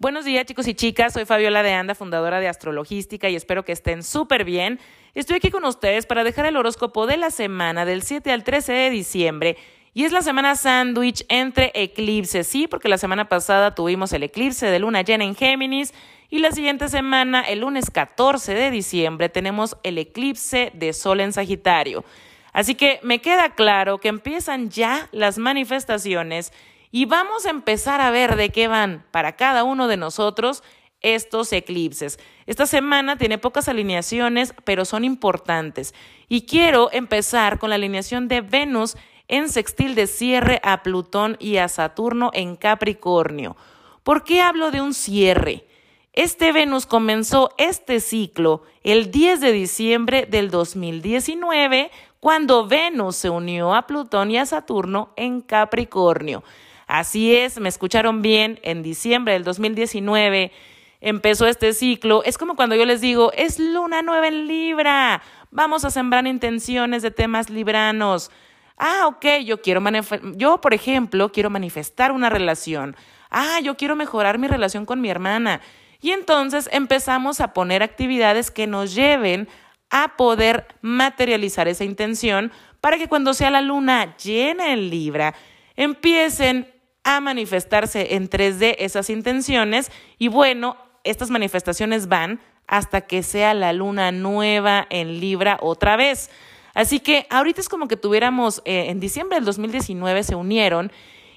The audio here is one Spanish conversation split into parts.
Buenos días chicos y chicas, soy Fabiola de Anda, fundadora de Astrologística y espero que estén súper bien. Estoy aquí con ustedes para dejar el horóscopo de la semana del 7 al 13 de diciembre y es la semana sándwich entre eclipses, sí, porque la semana pasada tuvimos el eclipse de luna llena en Géminis y la siguiente semana, el lunes 14 de diciembre, tenemos el eclipse de sol en Sagitario. Así que me queda claro que empiezan ya las manifestaciones y vamos a empezar a ver de qué van para cada uno de nosotros estos eclipses. Esta semana tiene pocas alineaciones, pero son importantes. Y quiero empezar con la alineación de Venus en sextil de cierre a Plutón y a Saturno en Capricornio. ¿Por qué hablo de un cierre? Este Venus comenzó este ciclo el 10 de diciembre del 2019, cuando Venus se unió a Plutón y a Saturno en Capricornio. Así es, me escucharon bien, en diciembre del 2019 empezó este ciclo. Es como cuando yo les digo, es luna nueva en Libra, vamos a sembrar intenciones de temas libranos. Ah, ok, yo quiero yo, por ejemplo, quiero manifestar una relación. Ah, yo quiero mejorar mi relación con mi hermana. Y entonces empezamos a poner actividades que nos lleven a poder materializar esa intención para que cuando sea la luna llena en Libra, empiecen a manifestarse en 3D esas intenciones y bueno, estas manifestaciones van hasta que sea la luna nueva en Libra otra vez. Así que ahorita es como que tuviéramos, eh, en diciembre del 2019 se unieron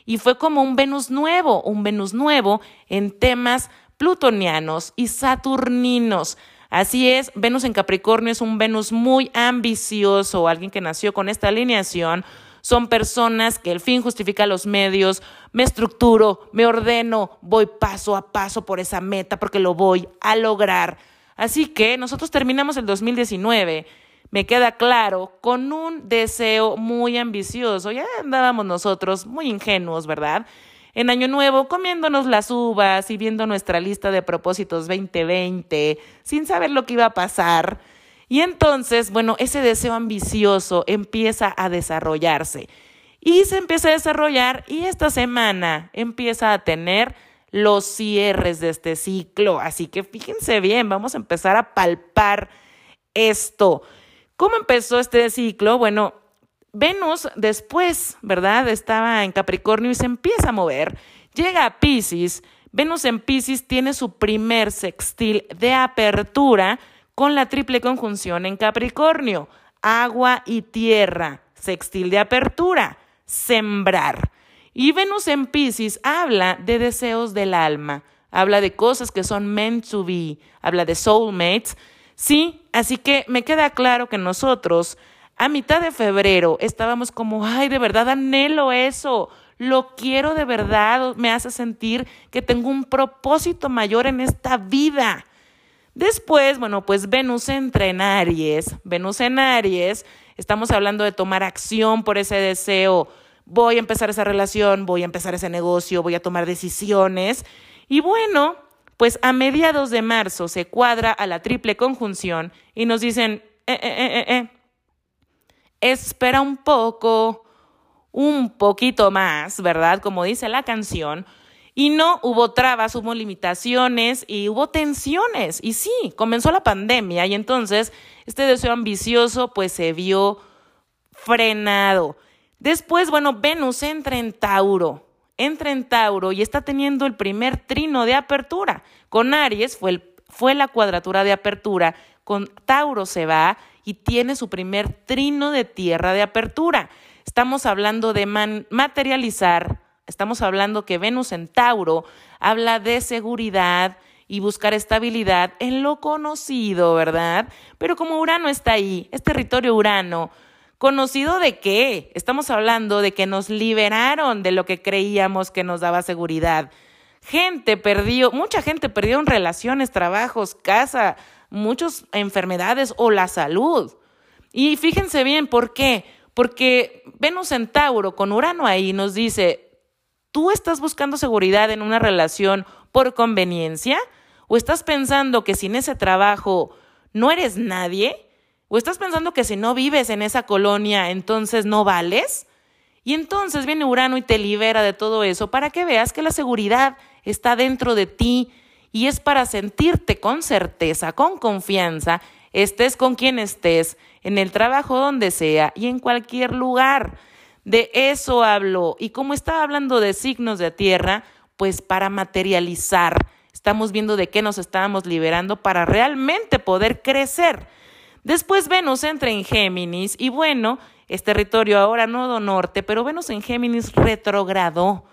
y fue como un Venus nuevo, un Venus nuevo en temas plutonianos y saturninos. Así es, Venus en Capricornio es un Venus muy ambicioso, alguien que nació con esta alineación son personas que el fin justifica los medios, me estructuro, me ordeno, voy paso a paso por esa meta porque lo voy a lograr. Así que nosotros terminamos el 2019, me queda claro, con un deseo muy ambicioso. Ya andábamos nosotros muy ingenuos, ¿verdad? En Año Nuevo comiéndonos las uvas y viendo nuestra lista de propósitos 2020, sin saber lo que iba a pasar. Y entonces, bueno, ese deseo ambicioso empieza a desarrollarse. Y se empieza a desarrollar y esta semana empieza a tener los cierres de este ciclo. Así que fíjense bien, vamos a empezar a palpar esto. ¿Cómo empezó este ciclo? Bueno, Venus después, ¿verdad? Estaba en Capricornio y se empieza a mover. Llega a Pisces. Venus en Pisces tiene su primer sextil de apertura con la triple conjunción en Capricornio, agua y tierra, sextil de apertura, sembrar. Y Venus en Pisces habla de deseos del alma, habla de cosas que son meant to be, habla de soulmates. Sí, así que me queda claro que nosotros a mitad de febrero estábamos como, ay, de verdad anhelo eso, lo quiero de verdad, me hace sentir que tengo un propósito mayor en esta vida. Después, bueno, pues Venus entra en Aries. Venus en Aries, estamos hablando de tomar acción por ese deseo. Voy a empezar esa relación, voy a empezar ese negocio, voy a tomar decisiones. Y bueno, pues a mediados de marzo se cuadra a la triple conjunción y nos dicen, eh, eh, eh, eh, espera un poco, un poquito más, ¿verdad? Como dice la canción y no hubo trabas, hubo limitaciones y hubo tensiones. Y sí, comenzó la pandemia y entonces este deseo ambicioso pues se vio frenado. Después, bueno, Venus entra en Tauro, entra en Tauro y está teniendo el primer trino de apertura. Con Aries fue, fue la cuadratura de apertura, con Tauro se va y tiene su primer trino de tierra de apertura. Estamos hablando de materializar Estamos hablando que Venus en Tauro habla de seguridad y buscar estabilidad en lo conocido, ¿verdad? Pero como Urano está ahí, es territorio Urano, ¿conocido de qué? Estamos hablando de que nos liberaron de lo que creíamos que nos daba seguridad. Gente perdió, mucha gente perdió en relaciones, trabajos, casa, muchas enfermedades o la salud. Y fíjense bien, ¿por qué? Porque Venus en Tauro con Urano ahí nos dice, ¿Tú estás buscando seguridad en una relación por conveniencia? ¿O estás pensando que sin ese trabajo no eres nadie? ¿O estás pensando que si no vives en esa colonia entonces no vales? Y entonces viene Urano y te libera de todo eso para que veas que la seguridad está dentro de ti y es para sentirte con certeza, con confianza, estés con quien estés, en el trabajo donde sea y en cualquier lugar. De eso hablo. Y como estaba hablando de signos de tierra, pues para materializar, estamos viendo de qué nos estábamos liberando para realmente poder crecer. Después Venus entra en Géminis y bueno, es territorio ahora nodo norte, pero Venus en Géminis retrogradó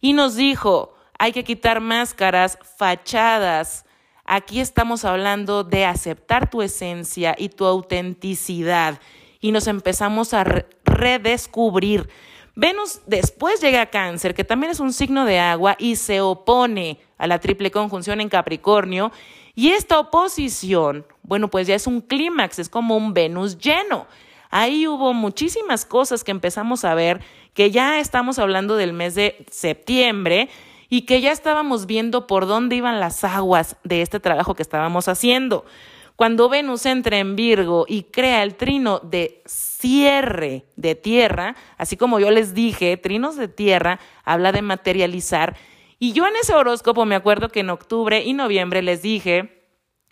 y nos dijo, hay que quitar máscaras, fachadas. Aquí estamos hablando de aceptar tu esencia y tu autenticidad y nos empezamos a redescubrir. Venus después llega a cáncer, que también es un signo de agua y se opone a la triple conjunción en Capricornio. Y esta oposición, bueno, pues ya es un clímax, es como un Venus lleno. Ahí hubo muchísimas cosas que empezamos a ver, que ya estamos hablando del mes de septiembre y que ya estábamos viendo por dónde iban las aguas de este trabajo que estábamos haciendo. Cuando Venus entra en Virgo y crea el trino de cierre de tierra, así como yo les dije, trinos de tierra habla de materializar. Y yo en ese horóscopo me acuerdo que en octubre y noviembre les dije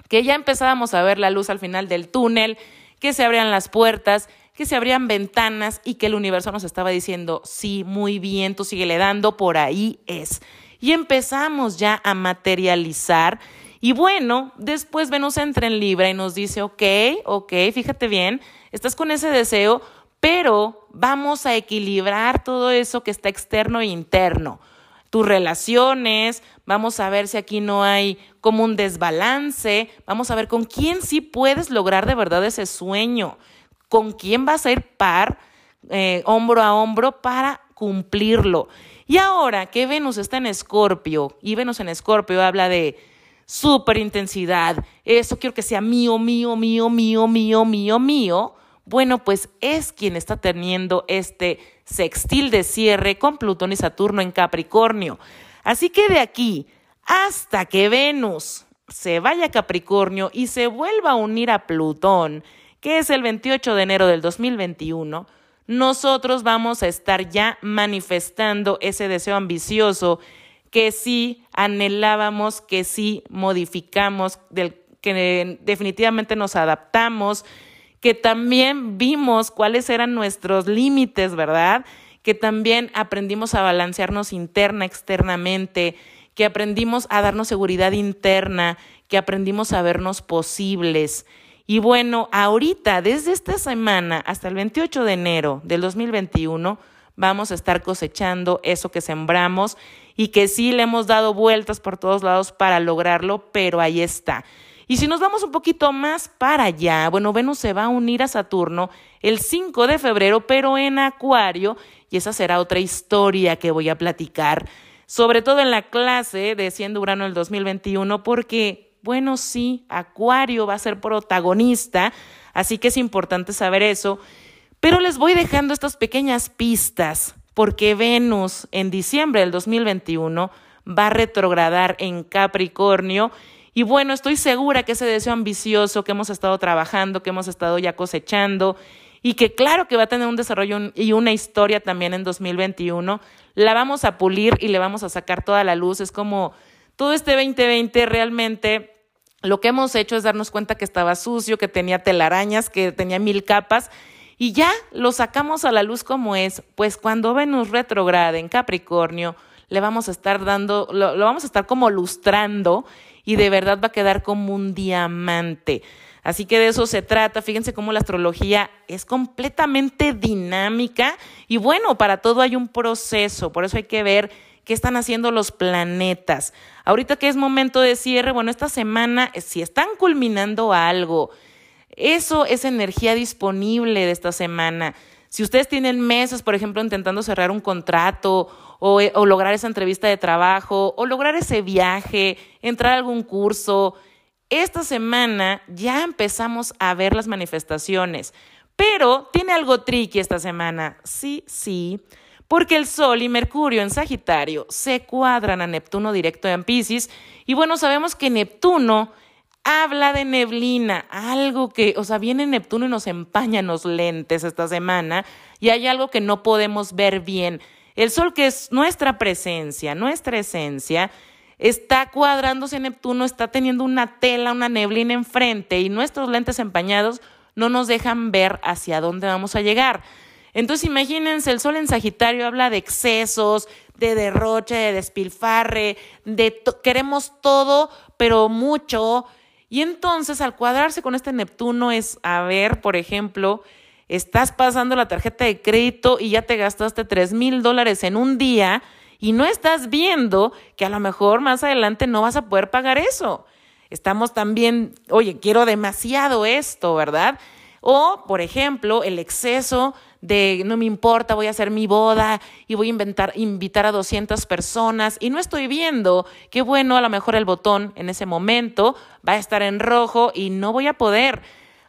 que ya empezábamos a ver la luz al final del túnel, que se abrían las puertas, que se abrían ventanas y que el universo nos estaba diciendo, sí, muy bien, tú síguele dando, por ahí es. Y empezamos ya a materializar y bueno, después Venus entra en Libra y nos dice, ok, ok, fíjate bien, estás con ese deseo, pero vamos a equilibrar todo eso que está externo e interno. Tus relaciones, vamos a ver si aquí no hay como un desbalance, vamos a ver con quién sí puedes lograr de verdad ese sueño, con quién vas a ir par, eh, hombro a hombro para cumplirlo. Y ahora que Venus está en Escorpio, y Venus en Escorpio habla de súper intensidad, eso quiero que sea mío, mío, mío, mío, mío, mío, mío, bueno, pues es quien está teniendo este sextil de cierre con Plutón y Saturno en Capricornio. Así que de aquí hasta que Venus se vaya a Capricornio y se vuelva a unir a Plutón, que es el 28 de enero del 2021, nosotros vamos a estar ya manifestando ese deseo ambicioso que sí anhelábamos, que sí modificamos, del, que definitivamente nos adaptamos, que también vimos cuáles eran nuestros límites, ¿verdad? Que también aprendimos a balancearnos interna, externamente, que aprendimos a darnos seguridad interna, que aprendimos a vernos posibles. Y bueno, ahorita, desde esta semana hasta el 28 de enero del 2021, vamos a estar cosechando eso que sembramos y que sí le hemos dado vueltas por todos lados para lograrlo, pero ahí está. Y si nos vamos un poquito más para allá, bueno, Venus se va a unir a Saturno el 5 de febrero, pero en Acuario, y esa será otra historia que voy a platicar, sobre todo en la clase de Siendo Urano el 2021, porque, bueno, sí, Acuario va a ser protagonista, así que es importante saber eso. Pero les voy dejando estas pequeñas pistas porque Venus en diciembre del 2021 va a retrogradar en Capricornio. Y bueno, estoy segura que ese deseo ambicioso que hemos estado trabajando, que hemos estado ya cosechando y que claro que va a tener un desarrollo y una historia también en 2021, la vamos a pulir y le vamos a sacar toda la luz. Es como todo este 2020 realmente lo que hemos hecho es darnos cuenta que estaba sucio, que tenía telarañas, que tenía mil capas y ya lo sacamos a la luz como es, pues cuando Venus retrograde en Capricornio, le vamos a estar dando, lo, vamos a estar como lustrando y de verdad va a quedar como un diamante. Así que de eso se trata. Fíjense cómo la astrología es completamente dinámica y bueno, para todo hay un proceso, por eso hay que ver qué están haciendo los planetas. Ahorita que es momento de cierre, bueno, esta semana, si están culminando algo, eso es energía disponible de esta semana. Si ustedes tienen meses, por ejemplo, intentando cerrar un contrato o, o, lograr esa entrevista de trabajo o lograr ese viaje, entrar a algún curso, esta semana ya empezamos a ver las manifestaciones. Pero tiene algo tricky esta semana. Sí, sí. Porque el Sol y Mercurio en Sagitario se cuadran a Neptuno directo en Pisces. Y bueno, sabemos que Neptuno habla de neblina, algo que, o sea, viene Neptuno y nos empaña los lentes esta semana y hay algo que no podemos ver bien. El sol que es nuestra presencia, nuestra esencia, está cuadrándose Neptuno, está teniendo una tela, una neblina enfrente y nuestros lentes empañados no nos dejan ver hacia dónde vamos a llegar. Entonces imagínense, el sol en Sagitario habla de excesos, de derroche, de despilfarre, de queremos todo, pero mucho. Y entonces al cuadrarse con este Neptuno es, a ver, por ejemplo, estás pasando la tarjeta de crédito y ya te gastaste tres mil dólares en un día y no estás viendo que a lo mejor más adelante no vas a poder pagar eso. Estamos también, oye, quiero demasiado esto, ¿verdad? O, por ejemplo, el exceso de no me importa, voy a hacer mi boda y voy a invitar a 200 personas y no estoy viendo que bueno, a lo mejor el botón en ese momento va a estar en rojo y no voy a poder.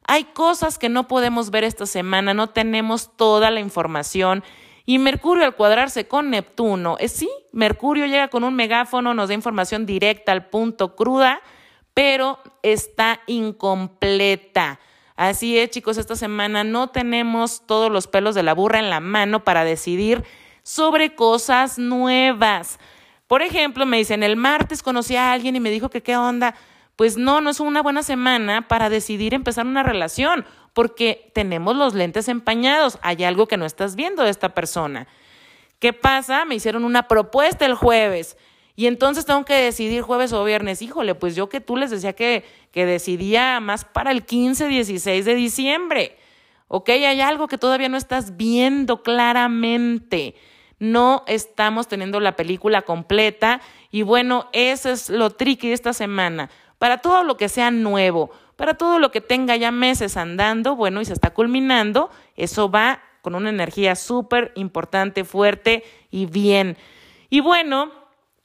Hay cosas que no podemos ver esta semana, no tenemos toda la información. Y Mercurio al cuadrarse con Neptuno, es sí, Mercurio llega con un megáfono, nos da información directa al punto cruda, pero está incompleta. Así es, chicos, esta semana no tenemos todos los pelos de la burra en la mano para decidir sobre cosas nuevas. Por ejemplo, me dicen, el martes conocí a alguien y me dijo que qué onda. Pues no, no es una buena semana para decidir empezar una relación, porque tenemos los lentes empañados. Hay algo que no estás viendo de esta persona. ¿Qué pasa? Me hicieron una propuesta el jueves y entonces tengo que decidir jueves o viernes. Híjole, pues yo que tú les decía que, que decidía más para el 15, 16 de diciembre. ¿Ok? Hay algo que todavía no estás viendo claramente. No estamos teniendo la película completa. Y bueno, eso es lo tricky de esta semana. Para todo lo que sea nuevo, para todo lo que tenga ya meses andando, bueno, y se está culminando, eso va con una energía súper importante, fuerte y bien. Y bueno,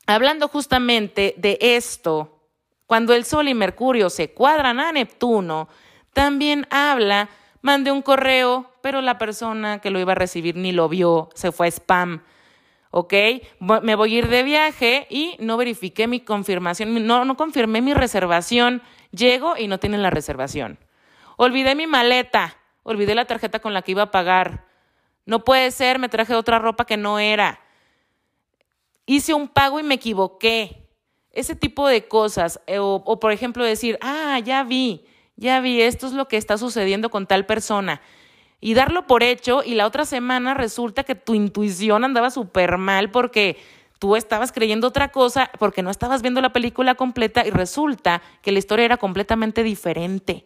hablando justamente de esto, cuando el Sol y Mercurio se cuadran a Neptuno, también habla, mandé un correo, pero la persona que lo iba a recibir ni lo vio, se fue a spam. ¿Ok? Me voy a ir de viaje y no verifiqué mi confirmación, no, no confirmé mi reservación. Llego y no tienen la reservación. Olvidé mi maleta, olvidé la tarjeta con la que iba a pagar. No puede ser, me traje otra ropa que no era hice un pago y me equivoqué. Ese tipo de cosas. Eh, o, por ejemplo decir, ah, ya vi, ya vi, esto es lo que está sucediendo con tal persona. Y darlo por hecho y la otra semana resulta que tu intuición andaba súper mal porque tú estabas creyendo otra cosa, porque no estabas viendo la película completa y resulta que la historia era completamente diferente.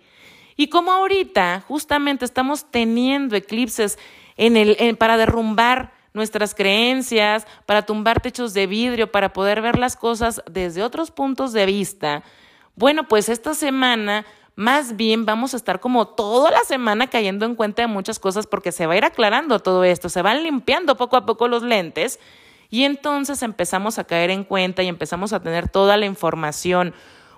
Y como ahorita justamente estamos teniendo eclipses en el, para derrumbar nuestras creencias, para tumbar techos de vidrio, para poder ver las cosas desde otros puntos de vista. Bueno, pues esta semana más bien vamos a estar como toda la semana cayendo en cuenta de muchas cosas porque se va a ir aclarando todo esto, se van limpiando poco a poco los lentes y entonces empezamos a caer en cuenta y empezamos a tener toda la información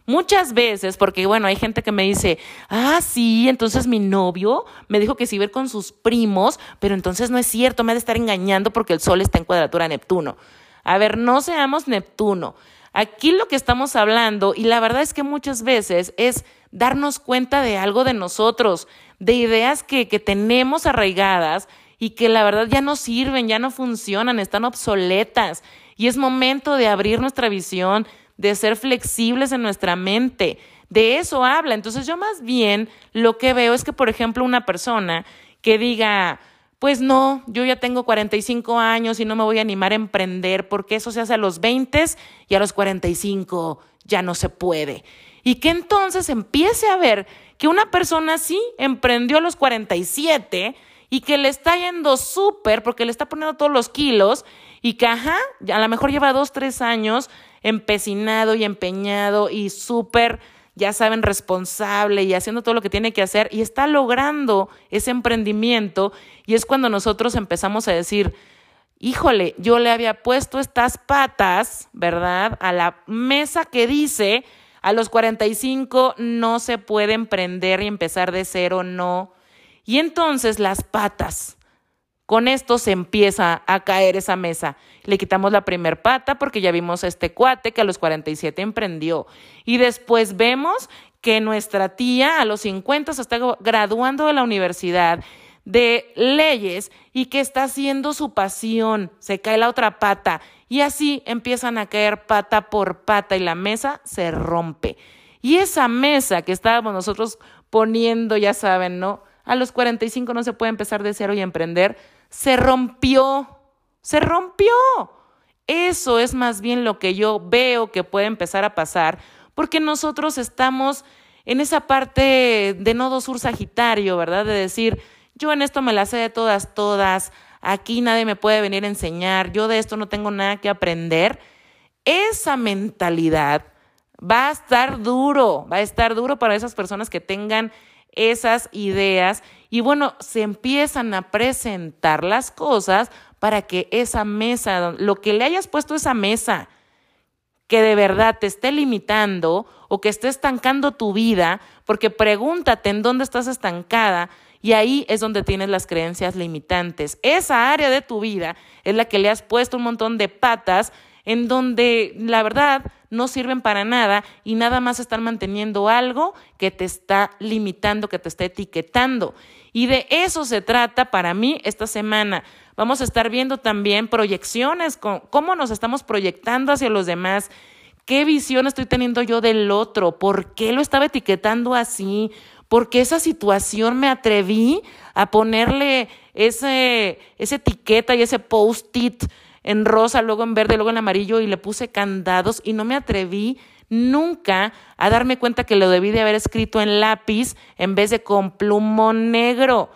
Muchas veces, porque bueno, hay gente que me dice, ah, sí, entonces mi novio me dijo que sí ver con sus primos, pero entonces no es cierto, me ha de estar engañando porque el Sol está en cuadratura Neptuno. A ver, no seamos Neptuno. Aquí lo que estamos hablando, y la verdad es que muchas veces es darnos cuenta de algo de nosotros, de ideas que, que tenemos arraigadas y que la verdad ya no sirven, ya no funcionan, están obsoletas. Y es momento de abrir nuestra visión, de ser flexibles en nuestra mente. De eso habla. Entonces yo más bien lo que veo es que, por ejemplo, una persona que diga, pues no, yo ya tengo 45 años y no me voy a animar a emprender porque eso se hace a los 20 y a los 45 ya no se puede. Y que entonces empiece a ver que una persona sí emprendió a los 47 y que le está yendo súper porque le está poniendo todos los kilos y que, ajá, a lo mejor lleva dos, tres años empecinado y empeñado y súper, ya saben, responsable y haciendo todo lo que tiene que hacer y está logrando ese emprendimiento y es cuando nosotros empezamos a decir, híjole, yo le había puesto estas patas, ¿verdad? A la mesa que dice, a los 45 no se puede emprender y empezar de cero, no. Y entonces las patas con esto se empieza a caer esa mesa. Le quitamos la primer pata porque ya vimos a este cuate que a los 47 emprendió. Y después vemos que nuestra tía a los 50 se está graduando de la universidad. de leyes y que está haciendo su pasión, se cae la otra pata y así empiezan a caer pata por pata y la mesa se rompe. Y esa mesa que estábamos nosotros poniendo, ya saben, ¿no? A los 45 no se puede empezar de cero y emprender, se rompió, se rompió. Eso es más bien lo que yo veo que puede empezar a pasar, porque nosotros estamos en esa parte de nodo sur sagitario, ¿verdad? De decir, yo en esto me la sé de todas, todas, aquí nadie me puede venir a enseñar, yo de esto no tengo nada que aprender. Esa mentalidad va a estar duro, va a estar duro para esas personas que tengan esas ideas y bueno, se empiezan a presentar las cosas para que esa mesa, lo que le hayas puesto a esa mesa, que de verdad te esté limitando o que esté estancando tu vida, porque pregúntate en dónde estás estancada y ahí es donde tienes las creencias limitantes. Esa área de tu vida es la que le has puesto un montón de patas en donde la verdad no sirven para nada y nada más están manteniendo algo que te está limitando, que te está etiquetando. Y de eso se trata para mí esta semana. Vamos a estar viendo también proyecciones, cómo nos estamos proyectando hacia los demás, qué visión estoy teniendo yo del otro, por qué lo estaba etiquetando así, por qué esa situación me atreví a ponerle ese, esa etiqueta y ese post-it en rosa, luego en verde, luego en amarillo y le puse candados y no me atreví nunca a darme cuenta que lo debí de haber escrito en lápiz en vez de con plumón negro.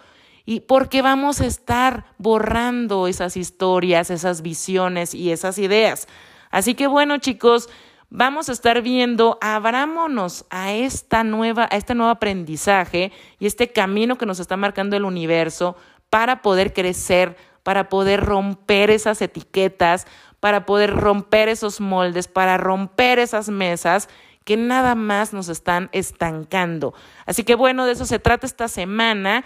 Y porque vamos a estar borrando esas historias, esas visiones y esas ideas. Así que bueno, chicos, vamos a estar viendo, abrámonos a esta nueva, a este nuevo aprendizaje y este camino que nos está marcando el universo para poder crecer, para poder romper esas etiquetas, para poder romper esos moldes, para romper esas mesas que nada más nos están estancando. Así que bueno, de eso se trata esta semana.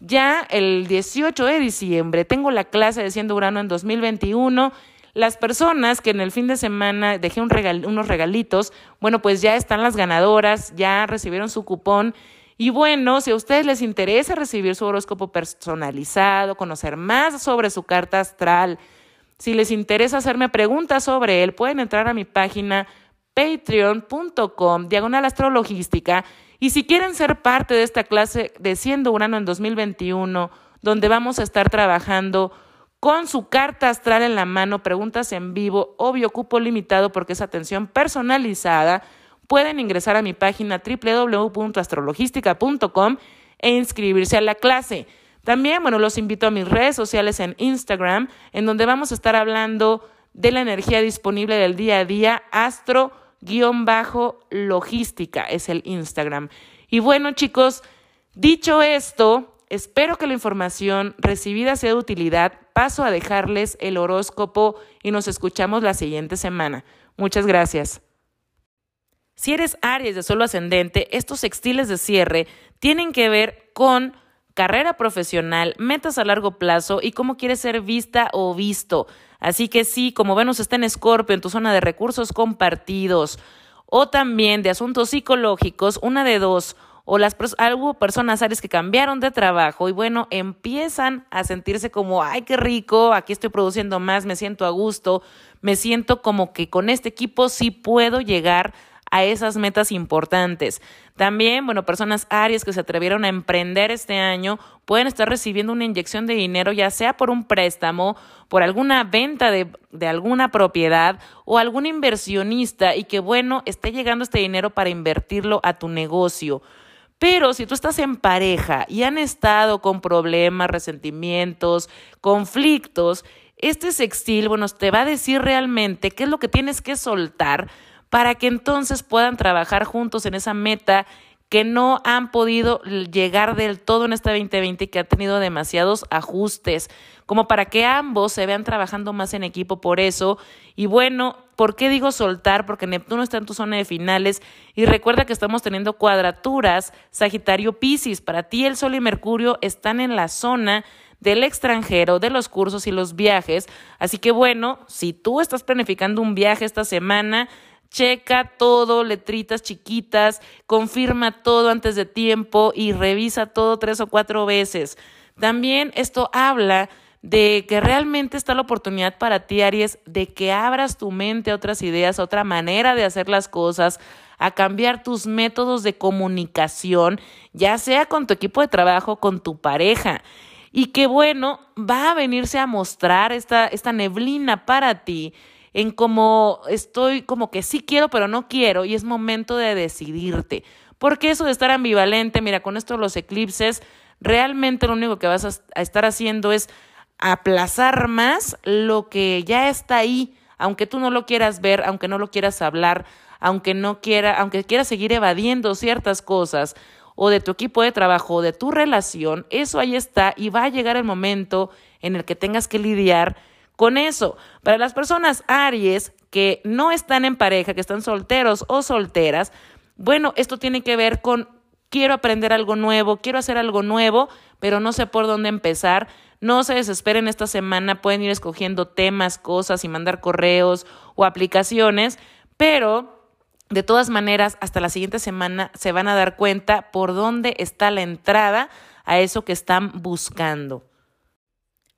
Ya el 18 de diciembre tengo la clase de Siendo Urano en 2021. Las personas que en el fin de semana dejé un unos regalitos, bueno, pues ya están las ganadoras, ya recibieron su cupón y bueno, si a ustedes les interesa recibir su horóscopo personalizado, conocer más sobre su carta astral, si les interesa hacerme preguntas sobre él, pueden entrar a mi página patreon.com, diagonal astrologística. Y si quieren ser parte de esta clase de Siendo Urano en 2021, donde vamos a estar trabajando con su carta astral en la mano, preguntas en vivo, obvio cupo limitado porque es atención personalizada, pueden ingresar a mi página www.astrologística.com e inscribirse a la clase. También, bueno, los invito a mis redes sociales en Instagram, en donde vamos a estar hablando de la energía disponible del día a día, astro-logística es el Instagram. Y bueno, chicos, dicho esto, espero que la información recibida sea de utilidad. Paso a dejarles el horóscopo y nos escuchamos la siguiente semana. Muchas gracias. Si eres Aries de solo ascendente, estos sextiles de cierre tienen que ver con carrera profesional, metas a largo plazo y cómo quieres ser vista o visto. Así que sí, como Venus está en Escorpio, en tu zona de recursos compartidos, o también de asuntos psicológicos, una de dos, o las hubo personas Aries que cambiaron de trabajo y bueno, empiezan a sentirse como, ay, qué rico, aquí estoy produciendo más, me siento a gusto, me siento como que con este equipo sí puedo llegar a esas metas importantes. También, bueno, personas Aries que se atrevieron a emprender este año pueden estar recibiendo una inyección de dinero, ya sea por un préstamo, por alguna venta de, de alguna propiedad o algún inversionista y que, bueno, esté llegando este dinero para invertirlo a tu negocio. Pero si tú estás en pareja y han estado con problemas, resentimientos, conflictos, este sextil, bueno, te va a decir realmente qué es lo que tienes que soltar para que entonces puedan trabajar juntos en esa meta que no han podido llegar del todo en este 2020 y que ha tenido demasiados ajustes, como para que ambos se vean trabajando más en equipo por eso. Y bueno, ¿por qué digo soltar? Porque Neptuno está en tu zona de finales y recuerda que estamos teniendo cuadraturas Sagitario Piscis. Para ti el Sol y Mercurio están en la zona del extranjero, de los cursos y los viajes. Así que bueno, si tú estás planificando un viaje esta semana, checa todo, letritas chiquitas, confirma todo antes de tiempo y revisa todo tres o cuatro veces. También esto habla de que realmente está la oportunidad para ti, Aries, de que abras tu mente a otras ideas, a otra manera de hacer las cosas, a cambiar tus métodos de comunicación, ya sea con tu equipo de trabajo, con tu pareja. Y que bueno, va a venirse a mostrar esta, esta neblina para ti en cómo estoy como que sí quiero, pero no quiero, y es momento de decidirte. Porque eso de estar ambivalente, mira, con esto de los eclipses, realmente lo único que vas a, estar haciendo es aplazar más lo que ya está ahí, aunque tú no lo quieras ver, aunque no lo quieras hablar, aunque no quiera, aunque quieras seguir evadiendo ciertas cosas o de tu equipo de trabajo o de tu relación, eso ahí está y va a llegar el momento en el que tengas que lidiar con eso. Para las personas Aries que no están en pareja, que están solteros o solteras, bueno, esto tiene que ver con quiero aprender algo nuevo, quiero hacer algo nuevo, pero no sé por dónde empezar. No se desesperen esta semana, pueden ir escogiendo temas, cosas y mandar correos o aplicaciones, pero de todas maneras, hasta la siguiente semana se van a dar cuenta por dónde está la entrada a eso que están buscando.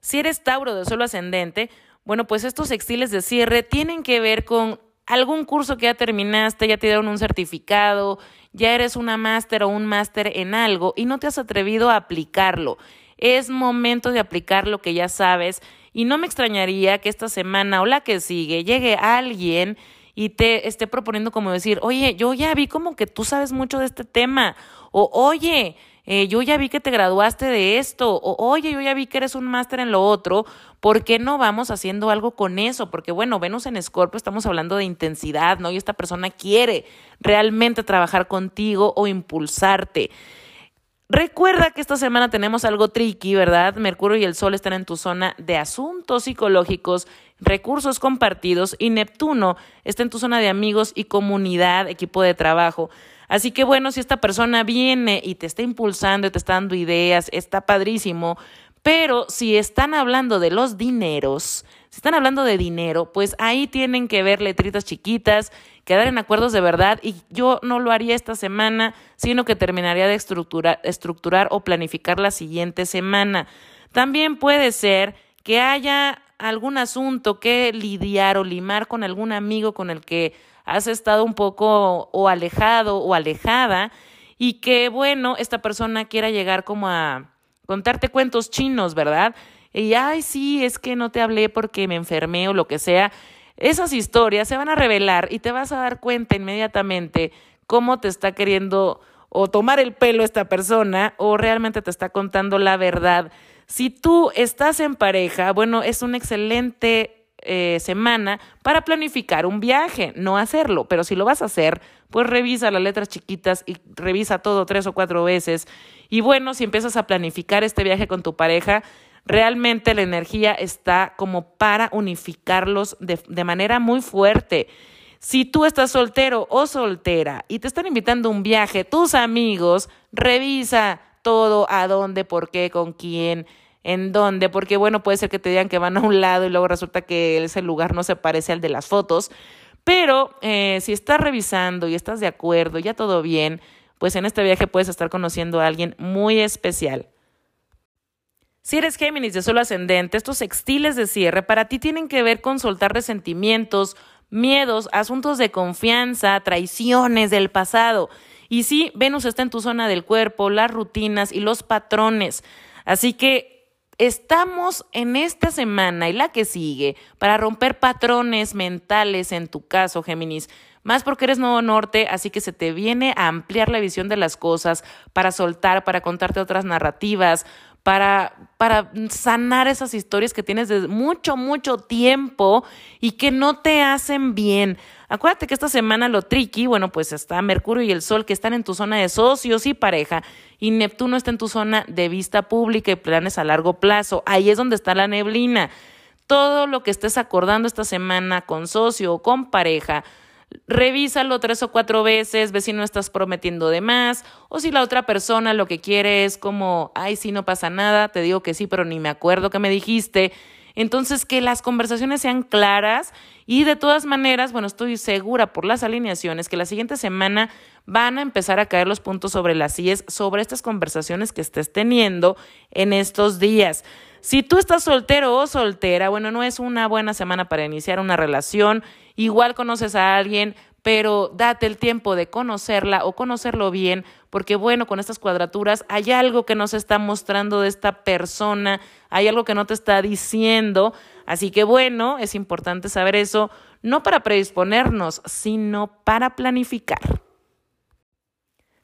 Si eres Tauro de suelo ascendente, bueno, pues estos sextiles de cierre tienen que ver con algún curso que ya terminaste, ya te dieron un certificado, ya eres una máster o un máster en algo y no te has atrevido a aplicarlo. Es momento de aplicar lo que ya sabes y no me extrañaría que esta semana o la que sigue llegue alguien y te esté proponiendo como decir, oye, yo ya vi como que tú sabes mucho de este tema, o oye, eh, yo ya vi que te graduaste de esto, o oye, yo ya vi que eres un máster en lo otro, ¿por qué no vamos haciendo algo con eso? Porque bueno, Venus en Escorpio estamos hablando de intensidad, ¿no? Y esta persona quiere realmente trabajar contigo o impulsarte. Recuerda que esta semana tenemos algo tricky, ¿verdad? Mercurio y el Sol están en tu zona de asuntos psicológicos, recursos compartidos y Neptuno está en tu zona de amigos y comunidad, equipo de trabajo. Así que bueno, si esta persona viene y te está impulsando y te está dando ideas, está padrísimo, pero si están hablando de los dineros, si están hablando de dinero, pues ahí tienen que ver letritas chiquitas, quedar en acuerdos de verdad y yo no lo haría esta semana, sino que terminaría de estructurar, estructurar o planificar la siguiente semana. También puede ser que haya algún asunto que lidiar o limar con algún amigo con el que has estado un poco o alejado o alejada y que, bueno, esta persona quiera llegar como a contarte cuentos chinos, ¿verdad? Y, ay, sí, es que no te hablé porque me enfermé o lo que sea. Esas historias se van a revelar y te vas a dar cuenta inmediatamente cómo te está queriendo o tomar el pelo esta persona o realmente te está contando la verdad. Si tú estás en pareja, bueno, es una excelente eh, semana para planificar un viaje, no hacerlo, pero si lo vas a hacer, pues revisa las letras chiquitas y revisa todo tres o cuatro veces. Y bueno, si empiezas a planificar este viaje con tu pareja, Realmente la energía está como para unificarlos de, manera muy fuerte. Si tú estás soltero o soltera y te están invitando a un viaje, tus amigos, revisa todo, a dónde, por qué, con quién, en dónde, porque bueno, puede ser que te digan que van a un lado y luego resulta que ese lugar no se parece al de las fotos. Pero eh, si estás revisando y estás de acuerdo, ya todo bien, pues en este viaje puedes estar conociendo a alguien muy especial. Si eres Géminis de solo ascendente, estos sextiles de cierre para ti tienen que ver con soltar resentimientos, miedos, asuntos de confianza, traiciones del pasado. Y sí, Venus está en tu zona del cuerpo, las rutinas y los patrones. Así que estamos en esta semana y la que sigue para romper patrones mentales en tu caso, Géminis. Más porque eres nuevo norte, así que se te viene a ampliar la visión de las cosas, para soltar, para contarte otras narrativas, para, para sanar esas historias que tienes de mucho, mucho tiempo y que no te hacen bien. Acuérdate que esta semana lo tricky, bueno, pues está Mercurio y el Sol que están en tu zona de socios y pareja y Neptuno está en tu zona de vista pública y planes a largo plazo. Ahí es donde está la neblina. Todo lo que estés acordando esta semana con socio o con pareja, revísalo tres o cuatro veces, ve si no estás prometiendo de más, o si la otra persona lo que quiere es como, ay, sí, no pasa nada, te digo que sí, pero ni me acuerdo que me dijiste. Entonces, que las conversaciones sean claras y de todas maneras, bueno, estoy segura por las alineaciones que la siguiente semana van a empezar a caer los puntos sobre las IES, sobre estas conversaciones que estés teniendo en estos días. Si tú estás soltero o soltera, bueno, no es una buena semana para iniciar una relación, igual conoces a alguien, pero date el tiempo de conocerla o conocerlo bien, porque bueno, con estas cuadraturas hay algo que nos está mostrando de esta persona, hay algo que no te está diciendo, así que bueno, es importante saber eso, no para predisponernos, sino para planificar.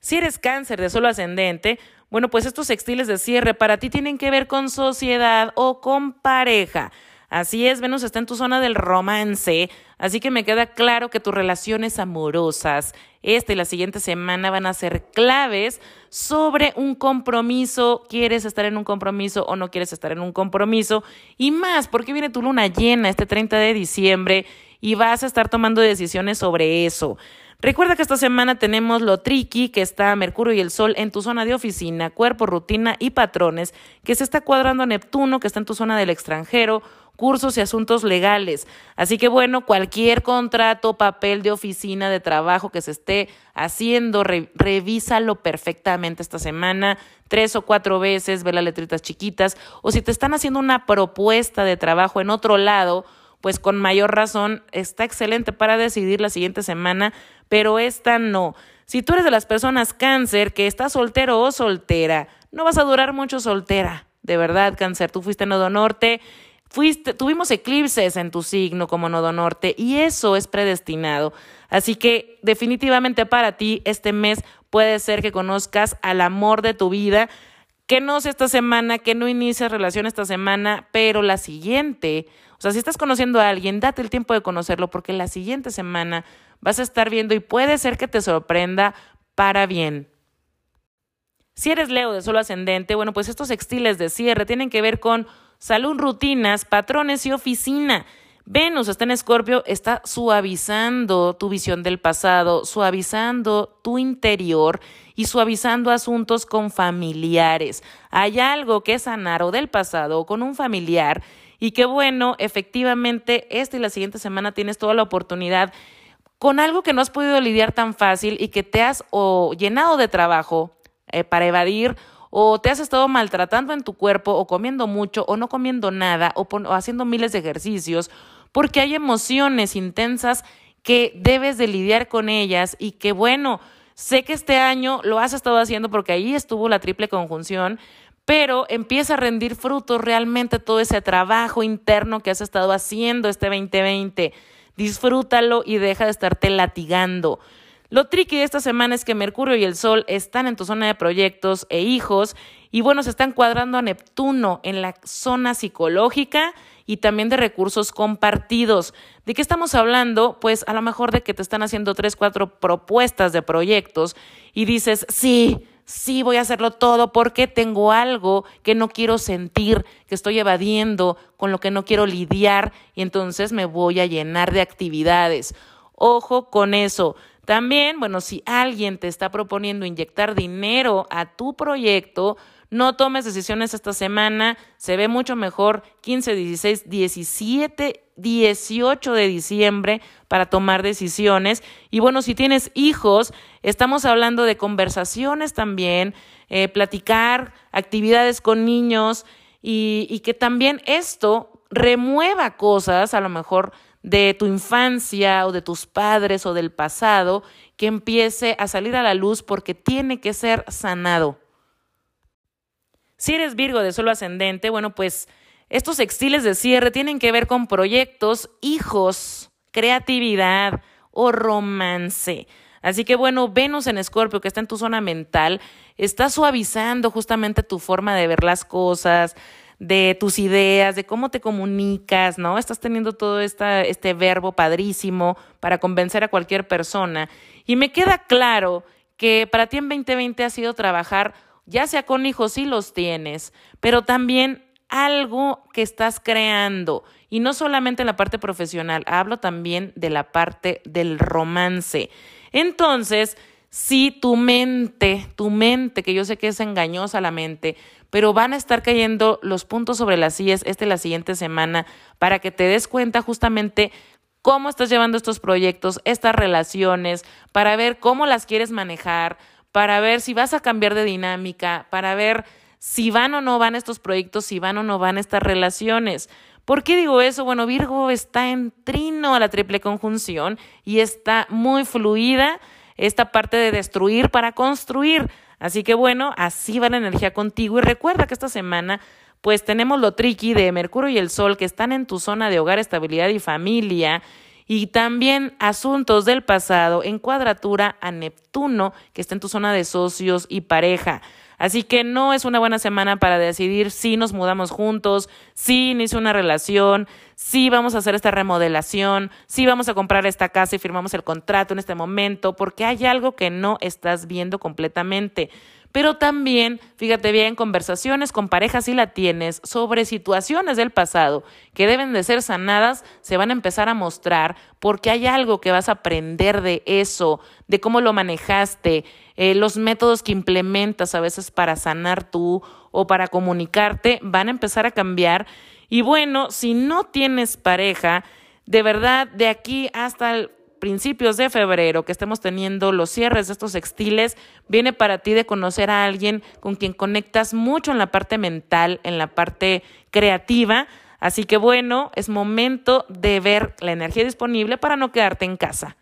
Si eres cáncer de solo ascendente, bueno, pues estos sextiles de cierre para ti tienen que ver con sociedad o con pareja. Así es, Venus está en tu zona del romance, así que me queda claro que tus relaciones amorosas esta y la siguiente semana van a ser claves sobre un compromiso, quieres estar en un compromiso o no quieres estar en un compromiso y más porque viene tu luna llena este 30 de diciembre y vas a estar tomando decisiones sobre eso. Recuerda que esta semana tenemos lo tricky, que está Mercurio y el Sol en tu zona de oficina, cuerpo, rutina y patrones, que se está cuadrando a Neptuno, que está en tu zona del extranjero, cursos y asuntos legales. Así que bueno, cualquier contrato, papel de oficina, de trabajo que se esté haciendo, revísalo perfectamente esta semana, tres o cuatro veces, ve las letritas chiquitas, o si te están haciendo una propuesta de trabajo en otro lado, pues con mayor razón está excelente para decidir la siguiente semana, pero esta no. Si tú eres de las personas cáncer que está soltero o soltera, no vas a durar mucho soltera. De verdad, cáncer, tú fuiste nodo norte, fuiste, tuvimos eclipses en tu signo como nodo norte y eso es predestinado. Así que definitivamente para ti este mes puede ser que conozcas al amor de tu vida, que no sea esta semana, que no inicies relación esta semana, pero la siguiente o sea, si estás conociendo a alguien, date el tiempo de conocerlo porque la siguiente semana vas a estar viendo y puede ser que te sorprenda para bien. Si eres Leo de solo ascendente, bueno, pues estos sextiles de cierre tienen que ver con salud, rutinas, patrones y oficina. Venus está en Escorpio, está suavizando tu visión del pasado, suavizando tu interior y suavizando asuntos con familiares. Hay algo que sanar o del pasado o con un familiar y qué bueno, efectivamente, esta y la siguiente semana tienes toda la oportunidad con algo que no has podido lidiar tan fácil y que te has o llenado de trabajo eh, para evadir o te has estado maltratando en tu cuerpo o comiendo mucho o no comiendo nada o, haciendo miles de ejercicios porque hay emociones intensas que debes de lidiar con ellas y que bueno, sé que este año lo has estado haciendo porque ahí estuvo la triple conjunción, pero empieza a rendir frutos realmente todo ese trabajo interno que has estado haciendo este 2020. Disfrútalo y deja de estarte latigando. Lo tricky de esta semana es que Mercurio y el Sol están en tu zona de proyectos e hijos y bueno, se están cuadrando a Neptuno en la zona psicológica y también de recursos compartidos. ¿De qué estamos hablando? Pues a lo mejor de que te están haciendo tres, cuatro propuestas de proyectos y dices, sí, sí voy a hacerlo todo porque tengo algo que no quiero sentir, que estoy evadiendo, con lo que no quiero lidiar y entonces me voy a llenar de actividades. Ojo con eso. También, bueno, si alguien te está proponiendo inyectar dinero a tu proyecto, no tomes decisiones esta semana, se ve mucho mejor 15, 16, 17, 18 de diciembre para tomar decisiones. Y bueno, si tienes hijos, estamos hablando de conversaciones también, eh, platicar, actividades con niños y, y que también esto remueva cosas, a lo mejor de tu infancia o de tus padres o del pasado, que empiece a salir a la luz porque tiene que ser sanado. Si eres Virgo de solo ascendente, bueno, pues estos sextiles de cierre tienen que ver con proyectos, hijos, creatividad o romance. Así que bueno, Venus en Escorpio, que está en tu zona mental, está suavizando justamente tu forma de ver las cosas, de tus ideas, de cómo te comunicas, ¿no? Estás teniendo todo esta, este verbo padrísimo para convencer a cualquier persona. Y me queda claro que para ti en 2020 ha sido trabajar ya sea con hijos si los tienes, pero también algo que estás creando. Y no solamente en la parte profesional, hablo también de la parte del romance. Entonces, si tu mente, tu mente, que yo sé que es engañosa la mente, pero van a estar cayendo los puntos sobre las sillas este la siguiente semana para que te des cuenta justamente cómo estás llevando estos proyectos, estas relaciones, para ver cómo las quieres manejar, para ver si vas a cambiar de dinámica, para ver si van o no van estos proyectos, si van o no van estas relaciones. ¿Por qué digo eso? Bueno, Virgo está en trino a la triple conjunción y está muy fluida esta parte de destruir para construir. Así que bueno, así va la energía contigo y recuerda que esta semana pues tenemos lo tricky de Mercurio y el Sol que están en tu zona de hogar, estabilidad y familia y también asuntos del pasado en cuadratura a Neptuno que está en tu zona de socios y pareja. Así que no es una buena semana para decidir si nos mudamos juntos, si inicio una relación, si vamos a hacer esta remodelación, si vamos a comprar esta casa y firmamos el contrato en este momento, porque hay algo que no estás viendo completamente pero también, fíjate bien, conversaciones con parejas si la tienes sobre situaciones del pasado que deben de ser sanadas, se van a empezar a mostrar porque hay algo que vas a aprender de eso, de cómo lo manejaste, eh, los métodos que implementas a veces para sanar tú o para comunicarte van a empezar a cambiar. Y bueno, si no tienes pareja, de verdad, de aquí hasta el principios de febrero que estemos teniendo los cierres de estos textiles, viene para ti de conocer a alguien con quien conectas mucho en la parte mental, en la parte creativa. Así que bueno, es momento de ver la energía disponible para no quedarte en casa.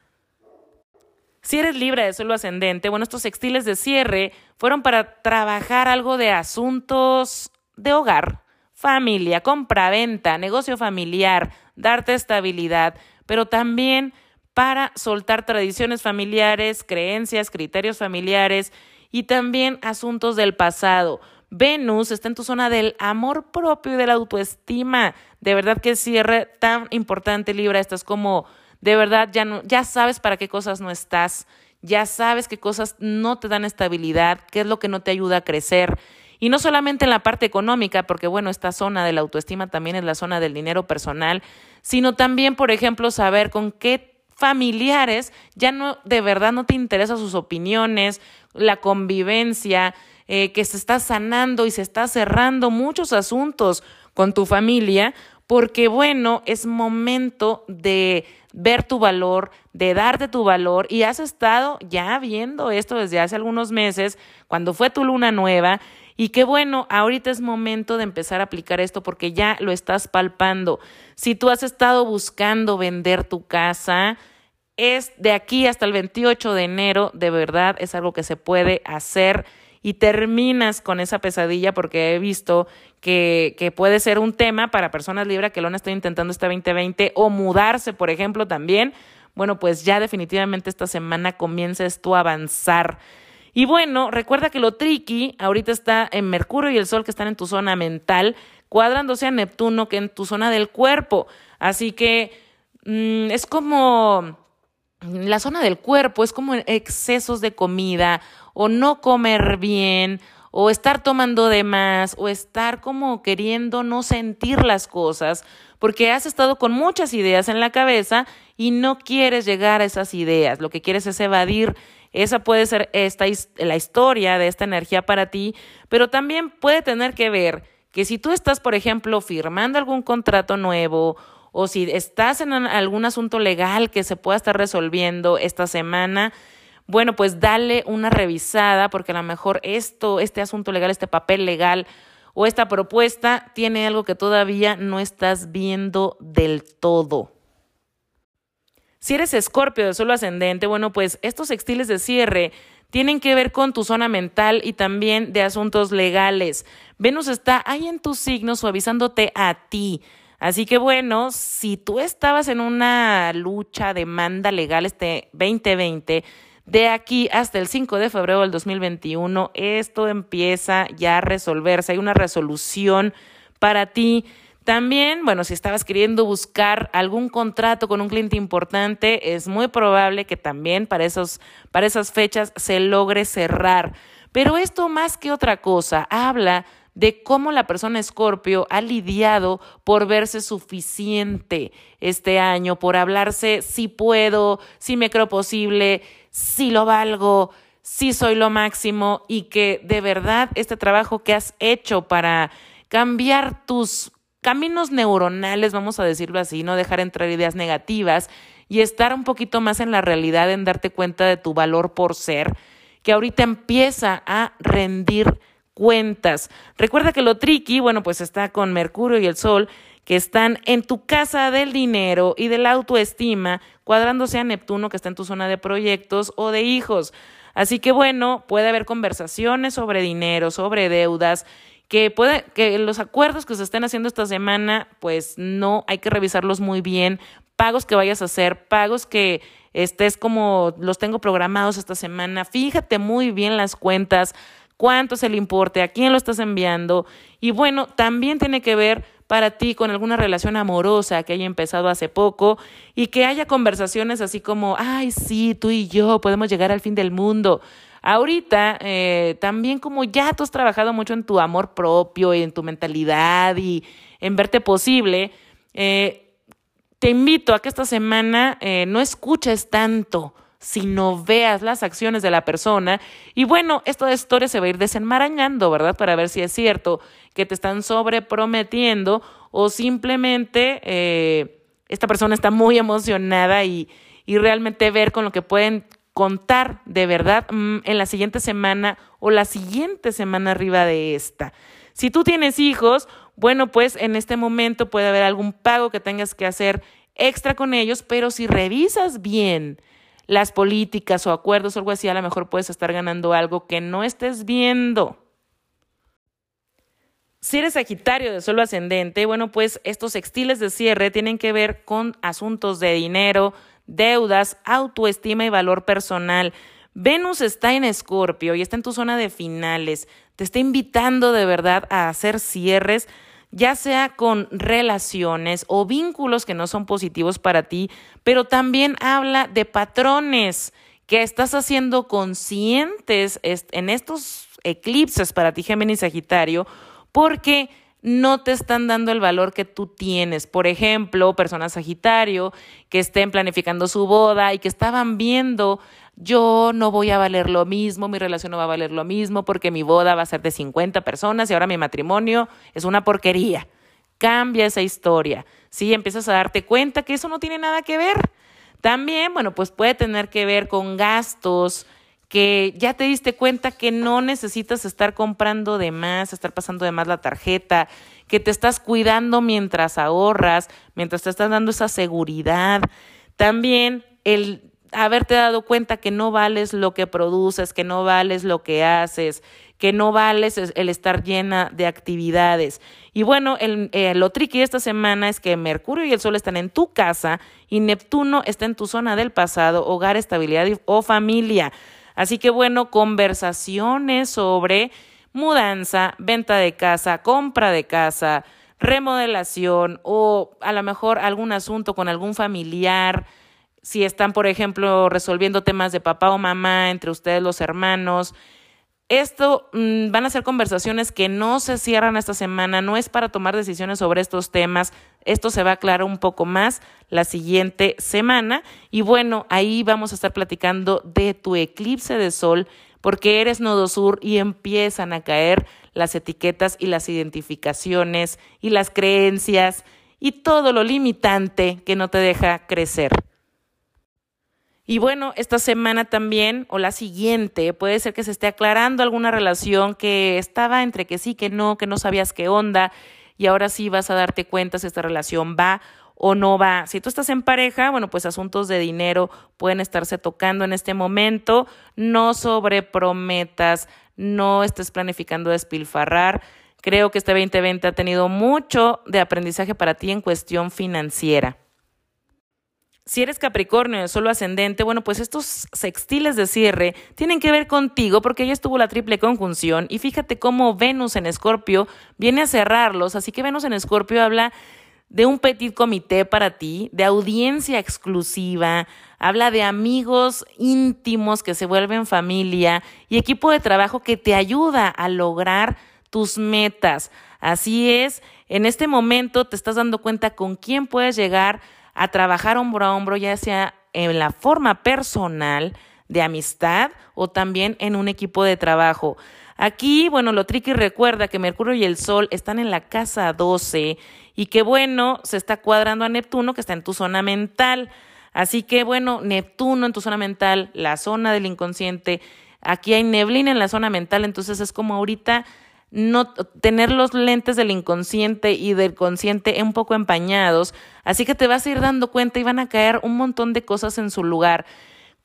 Si eres libre de suelo ascendente, bueno, estos textiles de cierre fueron para trabajar algo de asuntos de hogar, familia, compra-venta, negocio familiar, darte estabilidad, pero también para soltar tradiciones familiares, creencias, criterios familiares y también asuntos del pasado. Venus está en tu zona del amor propio y de la autoestima. De verdad que cierre tan importante, Libra. Estás como, de verdad, ya, ya sabes para qué cosas no estás. Ya sabes qué cosas no te dan estabilidad, qué es lo que no te ayuda a crecer. Y no solamente en la parte económica, porque bueno, esta zona de la autoestima también es la zona del dinero personal, sino también, por ejemplo, saber con qué familiares, ya no, de verdad no te interesan sus opiniones, la convivencia, eh, que se está sanando y se está cerrando muchos asuntos con tu familia, porque bueno, es momento de ver tu valor, de darte tu valor y has estado ya viendo esto desde hace algunos meses, cuando fue tu luna nueva y qué bueno, ahorita es momento de empezar a aplicar esto porque ya lo estás palpando. Si tú has estado buscando vender tu casa, es de aquí hasta el 28 de enero, de verdad es algo que se puede hacer y terminas con esa pesadilla porque he visto que, que puede ser un tema para personas libres que lo han estado intentando este 2020 o mudarse, por ejemplo, también. Bueno, pues ya definitivamente esta semana comiences tú a avanzar. Y bueno, recuerda que lo tricky ahorita está en Mercurio y el Sol que están en tu zona mental, cuadrándose a Neptuno que en tu zona del cuerpo. Así que mm, es como la zona del cuerpo, es como excesos de comida o no comer bien o estar tomando de más o estar como queriendo no sentir las cosas porque has estado con muchas ideas en la cabeza y no quieres llegar a esas ideas, lo que quieres es evadir. Esa puede ser esta, la historia de esta energía para ti, pero también puede tener que ver que si tú estás, por ejemplo, firmando algún contrato nuevo o si estás en algún asunto legal que se pueda estar resolviendo esta semana, bueno, pues dale una revisada porque a lo mejor esto, este asunto legal, este papel legal o esta propuesta tiene algo que todavía no estás viendo del todo. Si eres escorpio de suelo ascendente, bueno, pues estos textiles de cierre tienen que ver con tu zona mental y también de asuntos legales. Venus está ahí en tu signo suavizándote a ti. Así que bueno, si tú estabas en una lucha, demanda legal este 2020, de aquí hasta el 5 de febrero del 2021, esto empieza ya a resolverse. Hay una resolución para ti. También, bueno, si estabas queriendo buscar algún contrato con un cliente importante, es muy probable que también para, esos, para esas fechas se logre cerrar. Pero esto más que otra cosa habla de cómo la persona Escorpio ha lidiado por verse suficiente este año, por hablarse si puedo, si me creo posible, si lo valgo, sí soy lo máximo y que de verdad este trabajo que has hecho para cambiar tus caminos neuronales, vamos a decirlo así, no dejar entrar ideas negativas y estar un poquito más en la realidad, en darte cuenta de tu valor por ser, que ahorita empieza a rendir cuentas. Recuerda que lo tricky, bueno, pues está con Mercurio y el Sol, que están en tu casa del dinero y de la autoestima, cuadrándose a Neptuno, que está en tu zona de proyectos o de hijos. Así que bueno, puede haber conversaciones sobre dinero, sobre deudas, que puede que los acuerdos que se estén haciendo esta semana, pues no hay que revisarlos muy bien, pagos que vayas a hacer, pagos que estés como los tengo programados esta semana, fíjate muy bien las cuentas, cuánto es el importe, a quién lo estás enviando. Y bueno, también tiene que ver para ti con alguna relación amorosa que haya empezado hace poco y que haya conversaciones así como, ay, sí, tú y yo podemos llegar al fin del mundo. Ahorita, eh, también como ya tú has trabajado mucho en tu amor propio y en tu mentalidad y en verte posible, eh, te invito a que esta semana eh, no escuches tanto sino veas las acciones de la persona. Y bueno, esta historia se va a ir desenmarañando, ¿verdad? Para ver si es cierto que te están sobreprometiendo o simplemente eh, esta persona está muy emocionada y, y realmente ver con lo que pueden contar de verdad mm, en la siguiente semana o la siguiente semana arriba de esta. Si tú tienes hijos, bueno, pues en este momento puede haber algún pago que tengas que hacer extra con ellos, pero si revisas bien las políticas o acuerdos o algo así, a lo mejor puedes estar ganando algo que no estés viendo. Si eres Sagitario de suelo ascendente, bueno, pues estos sextiles de cierre tienen que ver con asuntos de dinero, deudas, autoestima y valor personal. Venus está en Escorpio y está en tu zona de finales. Te está invitando de verdad a hacer cierres ya sea con relaciones o vínculos que no son positivos para ti, pero también habla de patrones que estás haciendo conscientes en estos eclipses para ti, Géminis Sagitario, porque no te están dando el valor que tú tienes. Por ejemplo, personas Sagitario que estén planificando su boda y que estaban viendo yo no voy a valer lo mismo, mi relación no va a valer lo mismo porque mi boda va a ser de 50 personas y ahora mi matrimonio es una porquería. Cambia esa historia. Sí, empiezas a darte cuenta que eso no tiene nada que ver. También, bueno, pues puede tener que ver con gastos que ya te diste cuenta que no necesitas estar comprando de más, estar pasando de más la tarjeta, que te estás cuidando mientras ahorras, mientras te estás dando esa seguridad. También el haberte dado cuenta que no vales lo que produces, que no vales lo que haces, que no vales el estar llena de actividades. Y bueno, el, eh, lo tricky de esta semana es que Mercurio y el Sol están en tu casa y Neptuno está en tu zona del pasado, hogar, estabilidad o familia. Así que bueno, conversaciones sobre mudanza, venta de casa, compra de casa, remodelación o a lo mejor algún asunto con algún familiar si están, por ejemplo, resolviendo temas de papá o mamá entre ustedes los hermanos. Esto mm, van a ser conversaciones que no se cierran esta semana, no es para tomar decisiones sobre estos temas. Esto se va a aclarar un poco más la siguiente semana. Y bueno, ahí vamos a estar platicando de tu eclipse de sol, porque eres nodo sur y empiezan a caer las etiquetas y las identificaciones y las creencias y todo lo limitante que no te deja crecer. Y bueno, esta semana también o la siguiente puede ser que se esté aclarando alguna relación que estaba entre que sí, que no, que no sabías qué onda y ahora sí vas a darte cuenta si esta relación va o no va. Si tú estás en pareja, bueno, pues asuntos de dinero pueden estarse tocando en este momento. No sobreprometas, no estés planificando despilfarrar. Creo que este 2020 ha tenido mucho de aprendizaje para ti en cuestión financiera. Si eres Capricornio de solo ascendente, bueno, pues estos sextiles de cierre tienen que ver contigo porque ya estuvo la triple conjunción y fíjate cómo Venus en Escorpio viene a cerrarlos, así que Venus en Escorpio habla de un petit comité para ti, de audiencia exclusiva, habla de amigos íntimos que se vuelven familia y equipo de trabajo que te ayuda a lograr tus metas. Así es, en este momento te estás dando cuenta con quién puedes llegar a trabajar hombro a hombro, ya sea en la forma personal, de amistad o también en un equipo de trabajo. Aquí, bueno, lo tricky recuerda que Mercurio y el Sol están en la casa 12 y que, bueno, se está cuadrando a Neptuno que está en tu zona mental. Así que, bueno, Neptuno en tu zona mental, la zona del inconsciente, aquí hay neblina en la zona mental, entonces es como ahorita no tener los lentes del inconsciente y del consciente un poco empañados, así que te vas a ir dando cuenta y van a caer un montón de cosas en su lugar.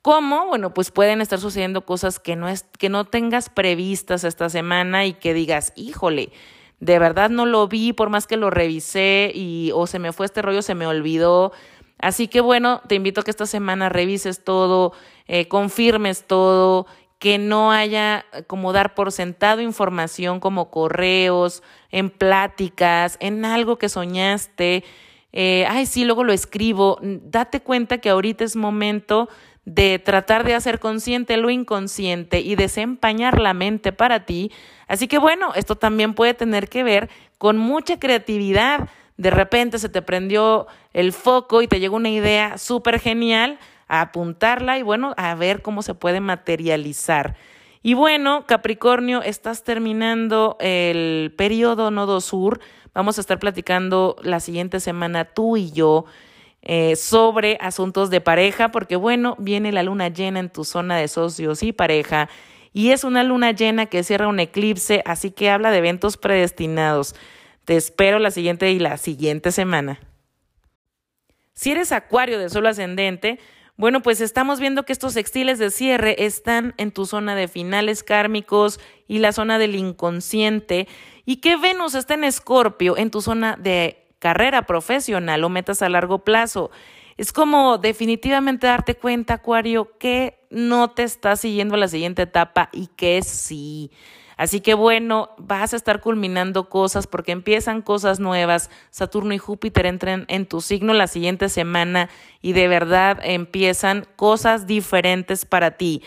¿Cómo? Bueno, pues pueden estar sucediendo cosas que no, es, que no tengas previstas esta semana y que digas, híjole, de verdad no lo vi, por más que lo revisé y o se me fue este rollo, se me olvidó. Así que bueno, te invito a que esta semana revises todo, eh, confirmes todo, que no haya eh, como dar por sentado información como correos, en pláticas, en algo que soñaste. Eh, ay, sí, luego lo escribo. Date cuenta que ahorita es momento de tratar de hacer consciente lo inconsciente y desempañar la mente para ti. Así que bueno, esto también puede tener que ver con mucha creatividad. De repente se te prendió el foco y te llegó una idea súper genial a apuntarla y bueno, a ver cómo se puede materializar. Y bueno, Capricornio, estás terminando el periodo nodo sur. Vamos a estar platicando la siguiente semana tú y yo eh, sobre asuntos de pareja, porque bueno, viene la luna llena en tu zona de socios y pareja. Y es una luna llena que cierra un eclipse, así que habla de eventos predestinados. Te espero la siguiente y la siguiente semana. Si eres acuario de solo ascendente, bueno, pues estamos viendo que estos sextiles de cierre están en tu zona de finales kármicos y la zona del inconsciente y que Venus está en Escorpio en tu zona de carrera profesional o metas a largo plazo. Es como definitivamente darte cuenta, Acuario, que no te estás siguiendo a la siguiente etapa y que sí. Así que bueno, vas a estar culminando cosas porque empiezan cosas nuevas. Saturno y Júpiter entran en tu signo la siguiente semana y de verdad empiezan cosas diferentes para ti.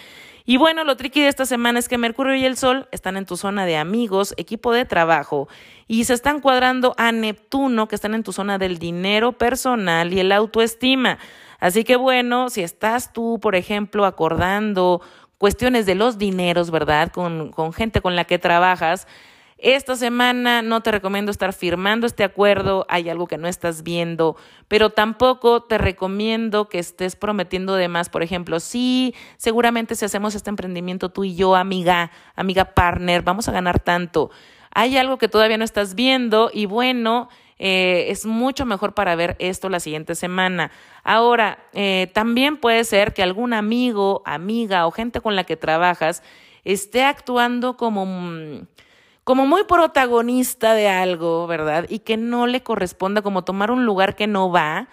Y bueno, lo tricky de esta semana es que Mercurio y el Sol están en tu zona de amigos, equipo de trabajo, y se están cuadrando a Neptuno, que están en tu zona del dinero personal y el autoestima. Así que bueno, si estás tú, por ejemplo, acordando cuestiones de los dineros, ¿verdad? Con, con gente con la que trabajas. Esta semana no te recomiendo estar firmando este acuerdo, hay algo que no estás viendo, pero tampoco te recomiendo que estés prometiendo de más. Por ejemplo, sí, seguramente si hacemos este emprendimiento tú y yo, amiga, amiga partner, vamos a ganar tanto. Hay algo que todavía no estás viendo y bueno, eh, es mucho mejor para ver esto la siguiente semana. Ahora, eh, también puede ser que algún amigo, amiga o gente con la que trabajas esté actuando como, mm, como muy protagonista de algo, ¿verdad? Y que no le corresponda como tomar un lugar que no va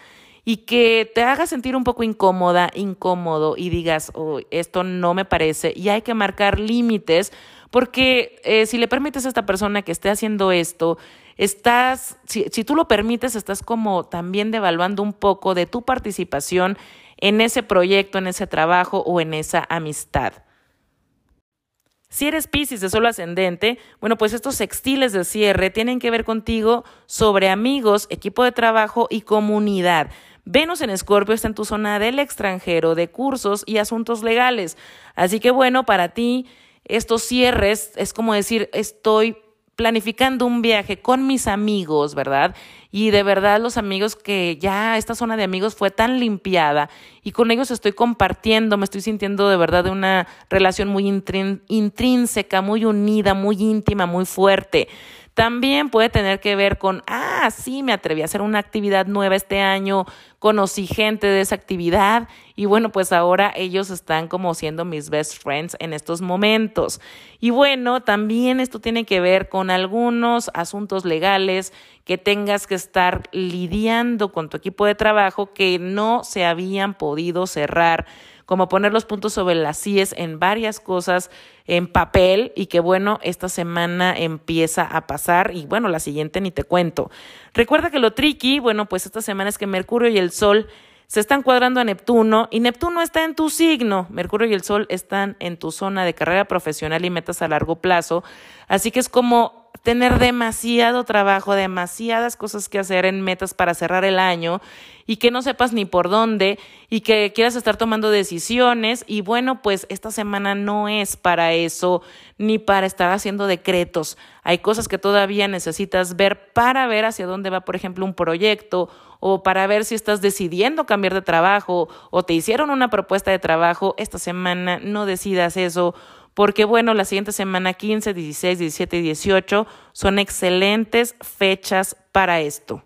y que te haga sentir un poco incómoda, incómodo y digas, oh, esto no me parece y hay que marcar límites porque eh, si le permites a esta persona que esté haciendo esto, estás, si, tú lo permites, estás como también devaluando un poco de tu participación en ese proyecto, en ese trabajo o en esa amistad. Si eres Pisces de solo ascendente, bueno, pues estos sextiles de cierre tienen que ver contigo sobre amigos, equipo de trabajo y comunidad. Venus en Escorpio está en tu zona del extranjero, de cursos y asuntos legales. Así que bueno, para ti estos cierres es como decir, estoy planificando un viaje con mis amigos, ¿verdad? Y de verdad los amigos que ya esta zona de amigos fue tan limpiada y con ellos estoy compartiendo, me estoy sintiendo de verdad de una relación muy intrínseca, muy unida, muy íntima, muy fuerte. También puede tener que ver con, ah, sí, me atreví a hacer una actividad nueva este año, conocí gente de esa actividad y bueno, pues ahora ellos están como siendo mis best friends en estos momentos. Y bueno, también esto tiene que ver con algunos asuntos legales que tengas que estar lidiando con tu equipo de trabajo que no se habían podido cerrar como poner los puntos sobre las IES en varias cosas en papel y que bueno, esta semana empieza a pasar y bueno, la siguiente ni te cuento. Recuerda que lo tricky, bueno, pues esta semana es que Mercurio y el Sol se están cuadrando a Neptuno y Neptuno está en tu signo. Mercurio y el Sol están en tu zona de carrera profesional y metas a largo plazo. Así que es como tener demasiado trabajo, demasiadas cosas que hacer en metas para cerrar el año y que no sepas ni por dónde y que quieras estar tomando decisiones y bueno, pues esta semana no es para eso ni para estar haciendo decretos. Hay cosas que todavía necesitas ver para ver hacia dónde va, por ejemplo, un proyecto o para ver si estás decidiendo cambiar de trabajo o te hicieron una propuesta de trabajo. Esta semana no decidas eso porque bueno, la siguiente semana 15, 16, 17 y 18 son excelentes fechas para esto.